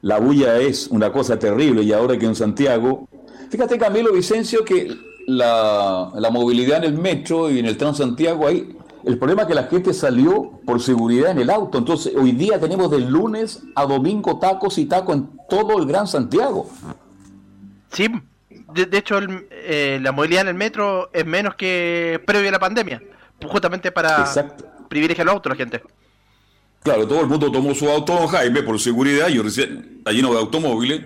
La bulla es una cosa terrible y ahora que en Santiago... Fíjate, Camilo Vicencio, que la, la movilidad en el metro y en el Transantiago ahí... El problema es que la gente salió por seguridad en el auto. Entonces, hoy día tenemos de lunes a domingo tacos y tacos en todo el Gran Santiago. Sí, de, de hecho el- eh, la movilidad en el metro es menos que previo a la pandemia, justamente para Exacto. privilegiar los autos la gente. Claro, todo el mundo tomó su auto, don Jaime, por seguridad, yo recién, está lleno de automóviles,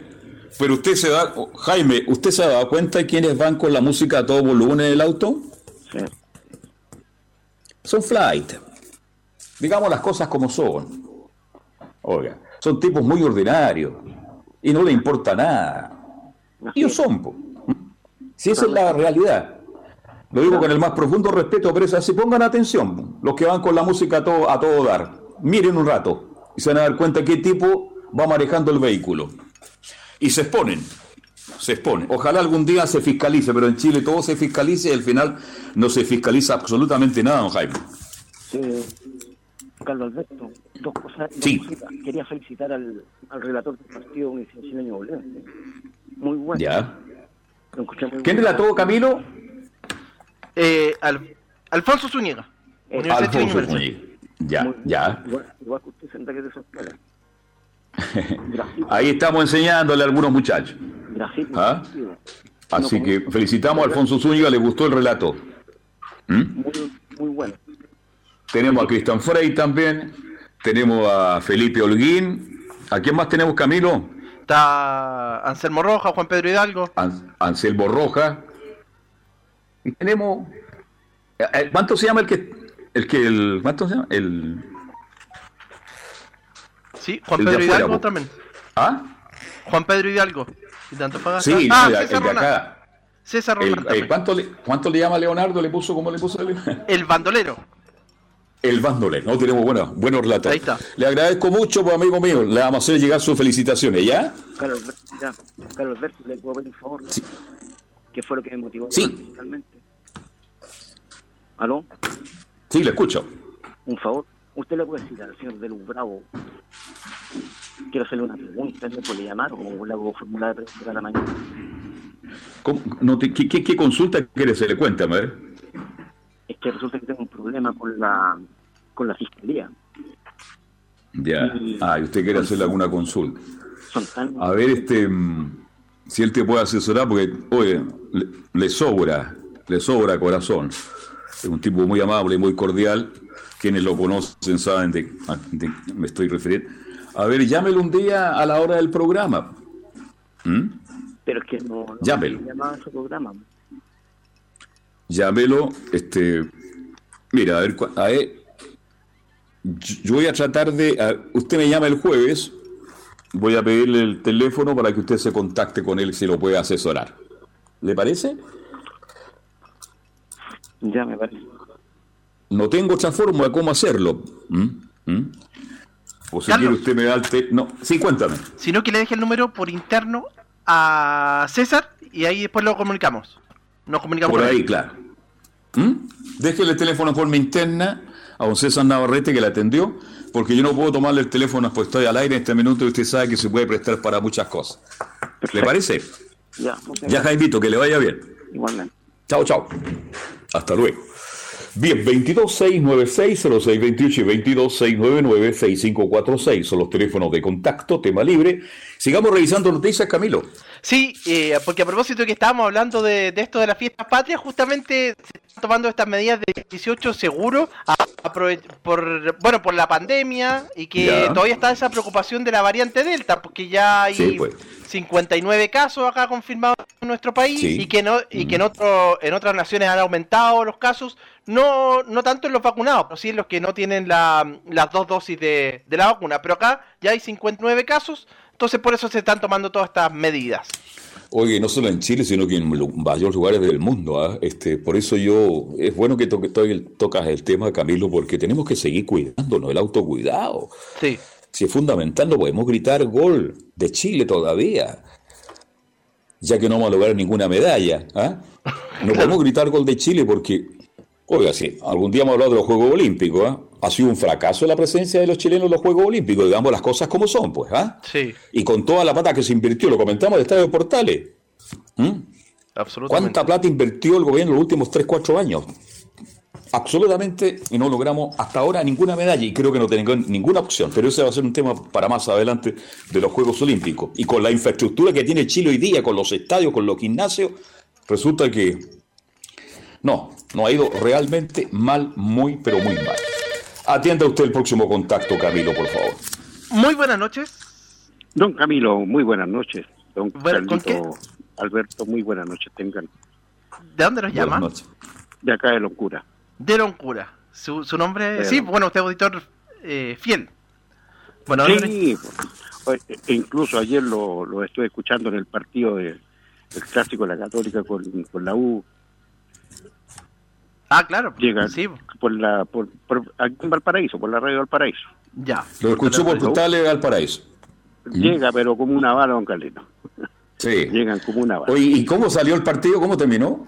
pero usted se da, Jaime, ¿usted se ha dado cuenta de quiénes van con la música a todo volumen en el auto? Sí. Son flight. Digamos las cosas como son. Oiga, son tipos muy ordinarios y no le importa nada. Ellos son, po. Si esa es la realidad. Lo digo con el más profundo respeto, pero es así. Pongan atención, po. los que van con la música a todo, a todo dar. Miren un rato y se van a dar cuenta qué tipo va manejando el vehículo. Y se exponen. Se exponen. Ojalá algún día se fiscalice, pero en Chile todo se fiscalice y al final no se fiscaliza absolutamente nada, don Jaime. Sí, Carlos Alberto, dos cosas. dos Sí. Quería felicitar al, al relator del partido Universidad Chileno Bolívar. Muy bueno. Ya. Lo muy ¿Quién relató, Camilo? Eh, Al- Alfonso Zúñiga, Chilena Alfonso. Zúñiga. Ya, ya. Igual, igual que usted, senta que escuela. Ahí estamos enseñándole a algunos muchachos. ¿Ah? Así que felicitamos a Alfonso Zúñiga, le gustó el relato. ¿Mm? Muy, muy bueno. Tenemos a Cristian Frey también, tenemos a Felipe Holguín. ¿A quién más tenemos, Camilo? Está Anselmo Roja, Juan Pedro Hidalgo. An- Anselmo Roja. Y tenemos. eh, eh, ¿Cuánto se llama el que. El que. El, ¿Cuánto se llama? El. Sí, Juan El Pedro Hidalgo po. también. ¿Ah? Juan Pedro Hidalgo. ¿Y tanto? Sí, ah, el de- César el de Roland. acá. César El- eh. ¿cuánto, le, ¿Cuánto le llama Leonardo? ¿Le puso cómo le puso? el- El bandolero. El bandolero, no tenemos buenos, buenos relatos. Ahí está. Le agradezco mucho, pues, amigo mío. Le vamos a hacer llegar sus felicitaciones, ¿ya? Carlos ya. Carlos Alberto, le puedo pedir un favor. ¿Qué fue lo que me motivó Sí. principalmente? ¿Aló? Sí, le escucho. Un favor. ¿Usted le puede decir al señor de Luz Bravo quiero hacerle una pregunta, ¿me puede llamar o le hago formular de pregunta a la mañana? No te- ¿qué, qué, qué consulta quiere hacerle? Cuéntame, a ver. Es que resulta que tengo un problema con la con la fiscalía. Ya. Ah, y usted quiere hacerle alguna consulta. Son tan A ver, este, si él te puede asesorar, porque, oye, le, le sobra, le sobra corazón. Es un tipo muy amable, muy cordial. Quienes lo conocen saben de, de qué me estoy refiriendo. A ver, llámelo un día a la hora del programa. ¿Mm? pero es que no, no Llámelo. a ese programa. Llámelo, este, mira, a ver, a ver, yo yo voy a tratar de, a- usted me llama el jueves, voy a pedirle el teléfono para que usted se contacte con él si lo puede asesorar. ¿Le parece? Ya me parece. No tengo otra forma de cómo hacerlo. ¿Mm? ¿Mm? O si quiere usted me da el te- No, sí, cuéntame. Sino que le deje el número por interno a César y ahí después lo comunicamos. Nos comunicamos Por con ahí, él. claro. ¿Mm? Déjele el teléfono en forma interna a don César Navarrete que le atendió, porque yo no puedo tomarle el teléfono pues estoy al aire en este minuto y usted sabe que se puede prestar para muchas cosas. ¿Le parece? Ya, Ya. Jaimito, que le vaya bien. Igualmente. Chao, chao. Hasta luego. Bien, 22-696-0628 y 22-699-6546 son los teléfonos de contacto, tema libre. Sigamos revisando noticias, Camilo. Sí, eh, porque a propósito que estábamos hablando de, de esto de las fiestas patrias, justamente se están tomando estas medidas de 18 seguro a- aprove- por bueno por la pandemia y que Ya. todavía está esa preocupación de la variante Delta, porque ya hay Sí, pues. 59 casos acá confirmados en nuestro país Sí. y que no y que en otro en otras naciones han aumentado los casos, no no tanto en los vacunados, pero sí en los que no tienen la- las dos dosis de, de la vacuna, pero acá ya hay 59 casos, entonces por eso se están tomando todas estas medidas. Oye, no solo en Chile, sino que en lu- varios lugares del mundo. ¿ah? Este, por eso yo, es bueno que toque- toque el- tocas el tema, Camilo, porque tenemos que seguir cuidándonos, el autocuidado. Sí. Si es fundamental, no podemos gritar gol de Chile todavía, ya que no vamos a lograr ninguna medalla. ¿ah? No podemos gritar gol de Chile porque, oiga, sí, algún día hemos hablado de los Juegos Olímpicos. ¿ah? Ha sido un fracaso la presencia de los chilenos en los Juegos Olímpicos, digamos las cosas como son, pues. ¿ah? Sí, Y con toda la plata que se invirtió, lo comentamos del Estadio de Portales. ¿Mm? absolutamente. ¿Cuánta plata invirtió el gobierno en los últimos 3, 4 años? Absolutamente, y no logramos hasta ahora ninguna medalla, y creo que no tenemos ninguna opción, pero ese va a ser un tema para más adelante de los Juegos Olímpicos. Y con la infraestructura que tiene Chile hoy día, con los estadios, con los gimnasios, resulta que no, no ha ido realmente mal, muy, pero muy mal. Atienda usted el próximo contacto, Camilo, por favor. Muy buenas noches. Don Camilo, muy buenas noches. Don Bueno, ¿con Carlito Alberto, muy buenas noches. Tengan ¿De dónde nos llama? de acá de Locura. De Loncura. Su, su nombre, De sí, Loncura. bueno, usted es auditor eh, fiel. Bueno, Sí, pues, e incluso ayer lo, lo estuve escuchando en el partido de, el clásico de la Católica con, con la U. Ah, claro. Llega Sí, por la por, por- aquí en Valparaíso, por la radio Valparaíso. ya. Lo escuchó por Portales Valparaíso. Llega, pero como una bala, don Carlito. Sí. Llegan como una bala. Oye, ¿y cómo salió el partido? ¿Cómo terminó?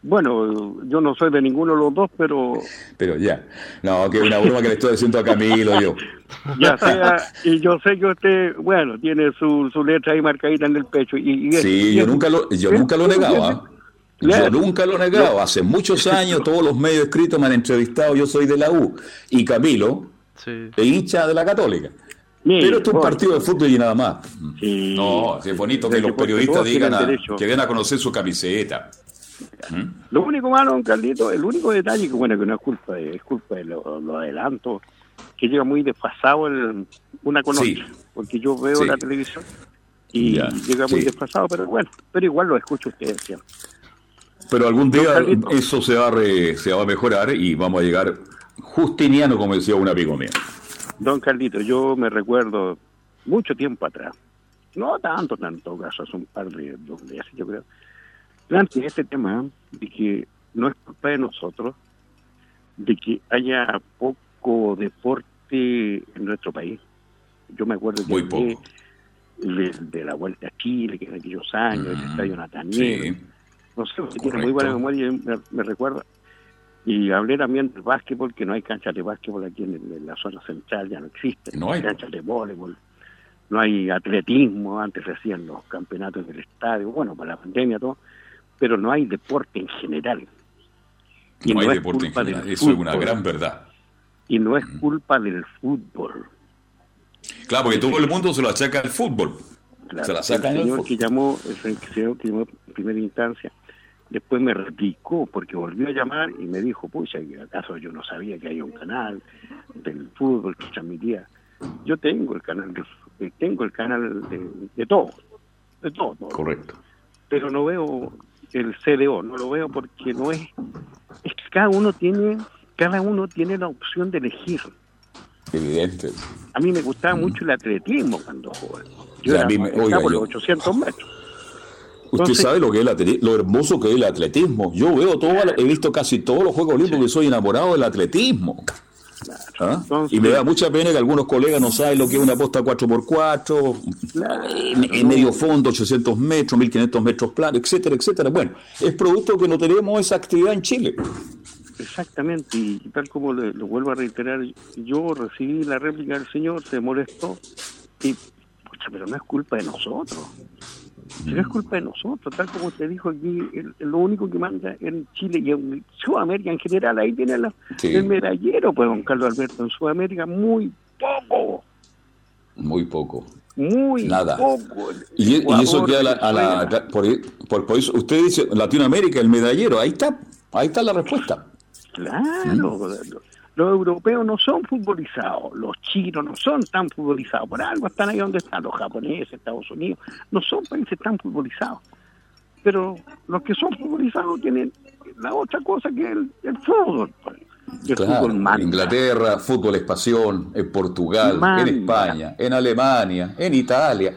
Bueno, yo no soy de ninguno de los dos, pero Pero ya. No, que una broma que le estoy diciendo a Camilo yo. ya sea, y yo sé que usted, bueno, tiene su, su letra ahí marcadita en el pecho. Y, y Sí, y yo nunca lo, yo nunca lo he Yo nunca lo he negado. Hace muchos años todos los medios escritos me han entrevistado. Yo soy de la U. Y Camilo Sí. es hincha de la Católica. Pero esto es un partido de fútbol y nada más. Sí. No, es bonito que los periodistas digan a- que den a conocer su camiseta. ¿Mm? Lo único malo, don Carlito, el único detalle que bueno que no es culpa de, es culpa de los lo adelantos, que llega muy desfasado el, una con Sí. otra, porque yo veo Sí. la televisión y Ya, llega muy sí. desfasado, pero bueno, pero igual lo escucho ustedes siempre. Pero algún día Carlito. eso se va, a re- se va a mejorar y vamos a llegar justiniano, como decía un amigo mío. Don Carlito, yo me recuerdo mucho tiempo atrás, no tanto, tanto caso, hace un par de dos meses yo creo, planteé este tema de que no es culpa de nosotros, de que haya poco deporte en nuestro país. Yo me acuerdo que Muy poco. de, de la Vuelta a Chile, que en aquellos años, el Ujú. Estadio Nataniel, Sí. No sé, usted tiene muy buena memoria y me, me recuerda. Y hablé también del básquetbol, que no hay canchas de básquetbol aquí en, en la zona central, ya no existen. No hay. canchas de voleibol, no hay atletismo, antes se hacían los campeonatos del estadio, bueno, para la pandemia todo, pero no hay deporte en general. Y No hay es deporte en general. Eso es una gran verdad. Y no es culpa del fútbol. Claro, porque todo el mundo se lo achaca al fútbol. Claro, se la el sacan al señor fútbol. que llamó, el señor que llamó en primera instancia, después me replicó porque volvió a llamar y me dijo, pucha, ¿acaso yo no sabía que hay un canal del fútbol que transmitía? Yo tengo el canal de, eh, tengo el canal de, de todo, de todo, todo. Correcto. pero no veo el CDO, no lo veo porque no es, es que cada uno tiene, cada uno tiene la opción de elegir. Evidente. A mí me gustaba mucho el atletismo cuando joven. Yo Y a era mí me- oiga, por yo- los 800 metros. Usted Entonces- sabe lo que es el lo hermoso que es el atletismo. Yo veo todo, he visto casi todos los Juegos Olímpicos y soy enamorado del atletismo. ¿Ah? Y me da mucha pena que algunos colegas no saben lo que es una posta 4x4, en, en medio fondo, 800 metros, 1500 metros plano, etcétera, etcétera. Bueno, es producto que no tenemos esa actividad en Chile. Exactamente, y tal como le- lo vuelvo a reiterar, yo recibí la réplica del señor, se molestó, y, pucha, pero no es culpa de nosotros. No es culpa de nosotros, tal como usted dijo aquí, el- el- lo único que manda en Chile y en Sudamérica en general, ahí tiene la- Sí. el medallero, pues don Carlos Alberto, en Sudamérica muy poco, Muy poco. muy Nada. poco. Y, y eso queda a la, a la- por- por eso usted dice Latinoamérica, el medallero, ahí está, ahí está la respuesta. Claro, Mm. Los, europeos no son futbolizados, los chinos no son tan futbolizados, por algo están ahí donde están los japoneses, Estados Unidos, no son países tan futbolizados. Pero los que son futbolizados tienen la otra cosa que el, el fútbol. pues. El Claro, fútbol manda. Inglaterra, fútbol es pasión, en Portugal, Manda. en España, en Alemania, en Italia.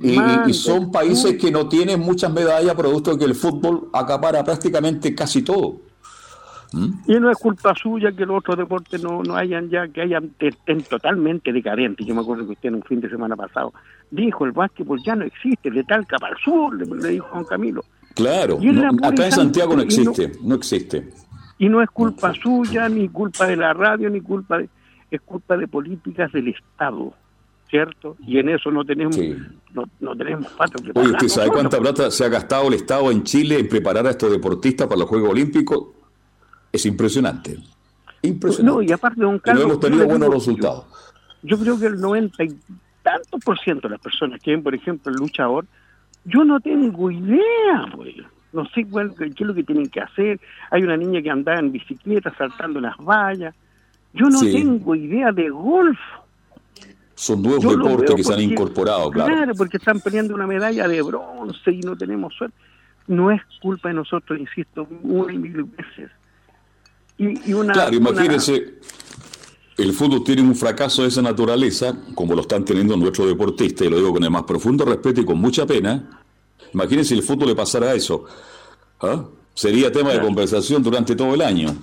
Y, y- Manda. y son países que no tienen muchas medallas, producto de que el fútbol acapara prácticamente casi todo. ¿Mm? Y no es culpa suya que los otros deportes no, no hayan ya, que hayan estén totalmente decadentes. Yo me acuerdo que usted en un fin de semana pasado dijo el básquetbol ya no existe, de Talca para el sur, le, le dijo Juan Camilo. Claro, no- acá en Santiago no existe, no existe. Y no es culpa suya, ni culpa de la radio, ni culpa de... Es culpa de políticas del Estado, ¿cierto? Y en eso no tenemos no, no tenemos pato Oye, ¿usted sabe cuánta plata se ha gastado el Estado en Chile en preparar a estos deportistas para los Juegos Olímpicos? Es impresionante. Impresionante. No, y aparte, don Y no Carlos... hemos tenido buenos resultados. Yo creo que el 90 y tantos por ciento de las personas que ven, por ejemplo, el luchador, yo no tengo idea, pues. No sé cuál, qué es lo que tienen que hacer. Hay una niña que andaba en bicicleta saltando las vallas. Yo no Sí. tengo idea de golf. Son nuevos Yo deportes que se han incorporado, claro. porque están peleando una medalla de bronce y no tenemos suerte. No es culpa de nosotros, insisto, una y mil veces. Y, y una, Claro, una- imagínense, el fútbol tiene un fracaso de esa naturaleza, como lo están teniendo nuestros deportistas, y lo digo con el más profundo respeto y con mucha pena. Imagínense si el fútbol le pasara eso. ¿Ah? Sería tema de conversación durante todo el año.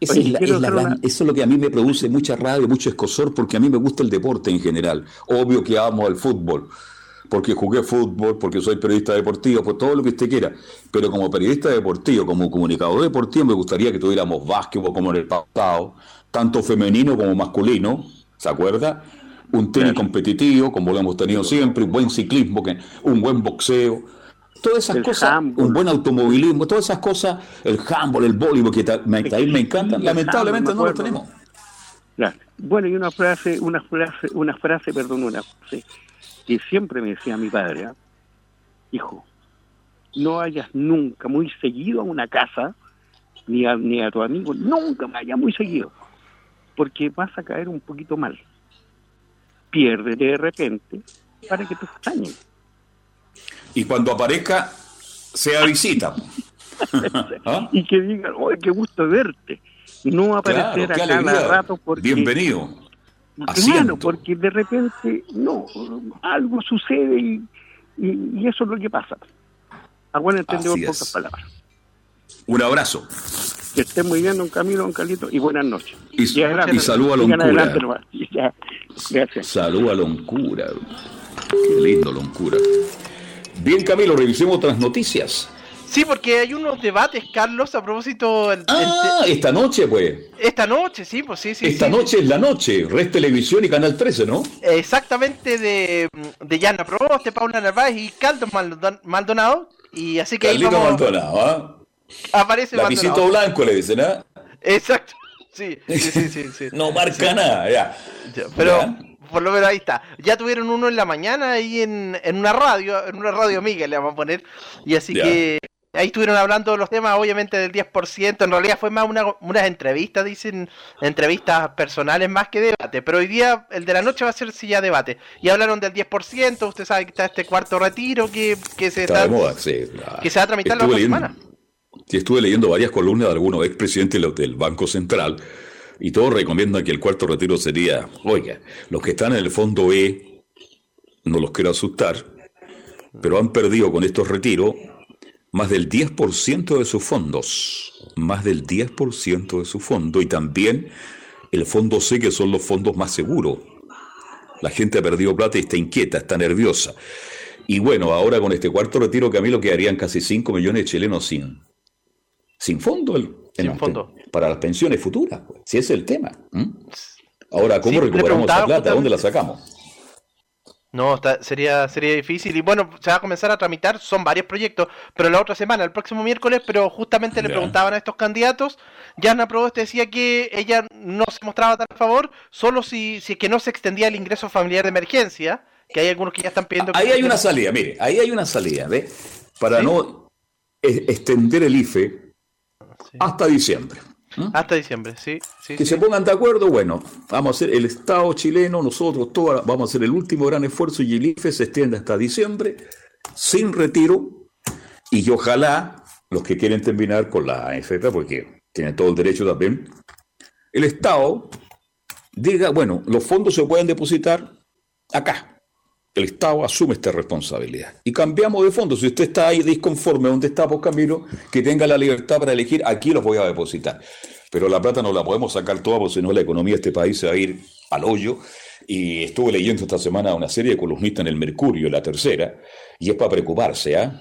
Esa es la- es gran- Eso es lo que a mí me produce mucha rabia, mucho escosor, porque a mí me gusta el deporte en general. Obvio que amo el fútbol, porque jugué fútbol, porque soy periodista deportivo, por todo lo que usted quiera. Pero como periodista deportivo, como comunicador deportivo, me gustaría que tuviéramos básquetbol como en el pasado, tanto femenino como masculino, ¿se acuerda? Un tenis competitivo, como lo hemos tenido siempre, un buen ciclismo, un buen boxeo. Todas esas El cosas, handball. un buen automovilismo, todas esas cosas, el handball, el voleibol, que me, también me encantan, lamentablemente handball, no lo tenemos. Claro. Bueno, y una frase, una frase, una frase, perdón, una frase que siempre me decía mi padre, ¿ah? hijo, no vayas nunca muy seguido a una casa, ni a, ni a tu amigo, nunca vayas muy seguido, porque vas a caer un poquito mal. Piérdete de repente para que te extrañen. Y cuando aparezca, sea visita. ¿Ah? Y que digan, oye, qué gusto verte. No aparecer Claro, cada rato porque... Bienvenido. Claro, porque de repente, no, algo sucede y, y, y eso es lo que pasa. Aguanta entendemos es. pocas palabras. Un abrazo. Que estén muy bien, don Camilo, don Carlito, y buenas noches. Y, y salud a Loncura. Gracias. Salud a Loncura. Qué lindo Loncura. Bien, Camilo, revisemos otras noticias. Sí, porque hay unos debates, Carlos, a propósito. el- Ah, el- esta noche, pues. esta noche, sí, pues sí, sí. esta sí. noche es la noche. Red Televisión y Canal 13, ¿no? Exactamente de, de Yana Proboste, Paula Narváez y Maldon- Maldonado. Y así que ahí Carlito vamos- Maldonado, ¿ah? aparece Lapicito Maldonado. blanco le dicen, ¿ah? Exacto. Sí, sí, sí, sí. No marca nada, ya. Pero Ya. por lo menos ahí está. Ya tuvieron uno en la mañana ahí en, en una radio, en una radio amiga le vamos a poner. Y así que ahí estuvieron hablando de los temas, obviamente del 10%. En realidad fue más una, unas entrevistas, dicen, entrevistas personales más que debate. Pero hoy día el de la noche va a ser sí ya debate. Y hablaron del 10%, usted sabe que está este cuarto retiro que, que se Está de moda, sí. que se va a tramitar la Estuve leyendo- semana. Sí, estuve leyendo varias columnas de algunos expresidentes del- del Banco Central y todos recomiendan que el cuarto retiro sería, oiga, los que están en el fondo E, no los quiero asustar, pero han perdido con estos retiros más del 10% de sus fondos, más del 10% de su fondo y también el fondo C, que son los fondos más seguros. La gente ha perdido plata y está inquieta, está nerviosa. Y bueno, ahora con este cuarto retiro, Camilo, quedarían casi 5 millones de chilenos sin, sin fondo, el- las fondo. para las pensiones futuras. pues. Si ese es el tema. Ahora, ¿cómo Sí, recuperamos esa plata? ¿Dónde la sacamos? No, está- sería, sería difícil. Y bueno, se va a comenzar a tramitar, son varios proyectos, pero la otra semana, el próximo miércoles, pero justamente le preguntaban a estos candidatos, Yana Proboste decía que ella no se mostraba tan a favor, solo si, si es que no se extendía el ingreso familiar de emergencia, que hay algunos que ya están pidiendo... que Ahí hay una salida, mire, ahí hay una salida, ¿ve? Para no e- extender el IFE hasta diciembre. Hasta diciembre, sí. sí, Que sí. se pongan de acuerdo, bueno, vamos a hacer el Estado chileno, nosotros todos vamos a hacer el último gran esfuerzo y el IFE se extiende hasta diciembre, sin retiro, y ojalá los que quieren terminar con la AFP, porque tienen todo el derecho también, el Estado diga, bueno, los fondos se pueden depositar acá. El Estado asume esta responsabilidad. Y cambiamos de fondo. Si usted está ahí disconforme donde está, pues Camilo, que tenga la libertad para elegir, aquí los voy a depositar. Pero la plata no la podemos sacar toda, porque si no la economía de este país se va a ir al hoyo. Y estuve leyendo esta semana una serie de columnistas en el Mercurio, la tercera, y es para preocuparse, ¿ah?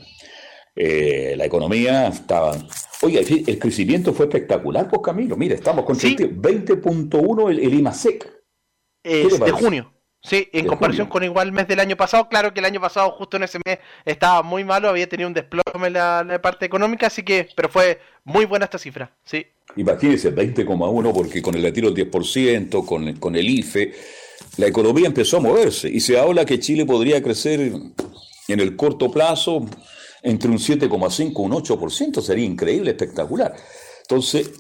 Eh, la economía estaba... Oye, el crecimiento fue espectacular, pues Camilo. Mira, estamos con 20.1 el, el IMASEC. Es ¿Qué te de junio. Sí, en comparación con igual mes del año pasado, claro que el año pasado justo en ese mes estaba muy malo, había tenido un desplome en la, la parte económica, así que, pero fue muy buena esta cifra, sí. Imagínense, 20,1 porque con el retiro del 10%, con, con el IFE, la economía empezó a moverse y se habla que Chile podría crecer en el corto plazo entre un 7,5 y un 8%, sería increíble, espectacular. Entonces,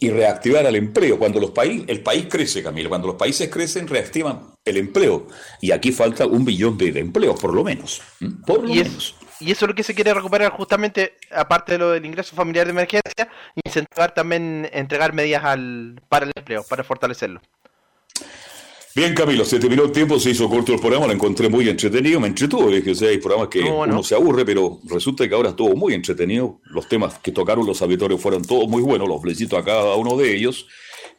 y reactivar al empleo. Cuando los países, el país crece, Camilo, cuando los países crecen, reactivan el empleo. Y aquí falta un billón de, de empleos, por lo menos. Por lo Y, menos. es, y eso es lo que se quiere recuperar justamente, aparte de lo del ingreso familiar de emergencia, incentivar también, entregar medidas al, para el empleo, para fortalecerlo. Bien, Camilo, se terminó el tiempo, se hizo corto el programa, lo encontré muy entretenido, me entretuvo, es que o sea, hay programas que No, uno se aburre, pero resulta que ahora estuvo muy entretenido, los temas que tocaron los auditores fueron todos muy buenos, los felicito a cada uno de ellos,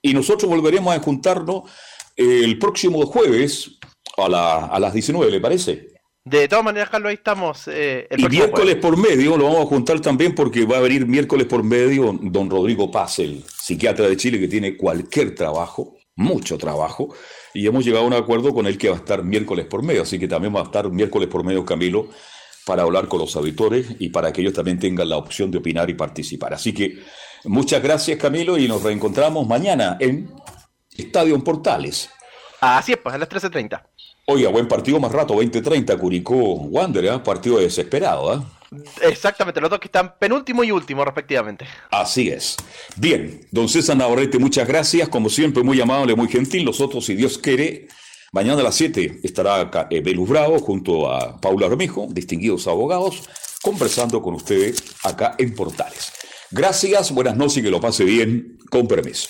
y nosotros volveremos a juntarnos eh, el próximo jueves a, la- a las 19, ¿le parece? De todas maneras, Carlos, ahí estamos. eh, el Y miércoles jueves. por medio lo vamos a juntar también porque va a venir miércoles por medio don Rodrigo Paz, el psiquiatra de Chile que tiene cualquier trabajo, mucho trabajo, y hemos llegado a un acuerdo con él que va a estar miércoles por medio, así que también va a estar miércoles por medio Camilo para hablar con los auditores y para que ellos también tengan la opción de opinar y participar. Así que muchas gracias Camilo y nos reencontramos mañana en Estadio en Portales. Así es, pues a las 13.30. Oiga, buen partido más rato, 20-30, Curicó Wander, ¿eh? partido desesperado. ¿eh? Exactamente, los dos que están penúltimo y último, respectivamente. Así es. Bien, don César Navarrete, muchas gracias. Como siempre, muy amable, muy gentil. Nosotros, si Dios quiere, mañana a las 7 estará acá eh, Belus Bravo junto a Paula Armijo, distinguidos abogados, conversando con ustedes acá en Portales. Gracias, buenas noches y que lo pase bien. Con permiso.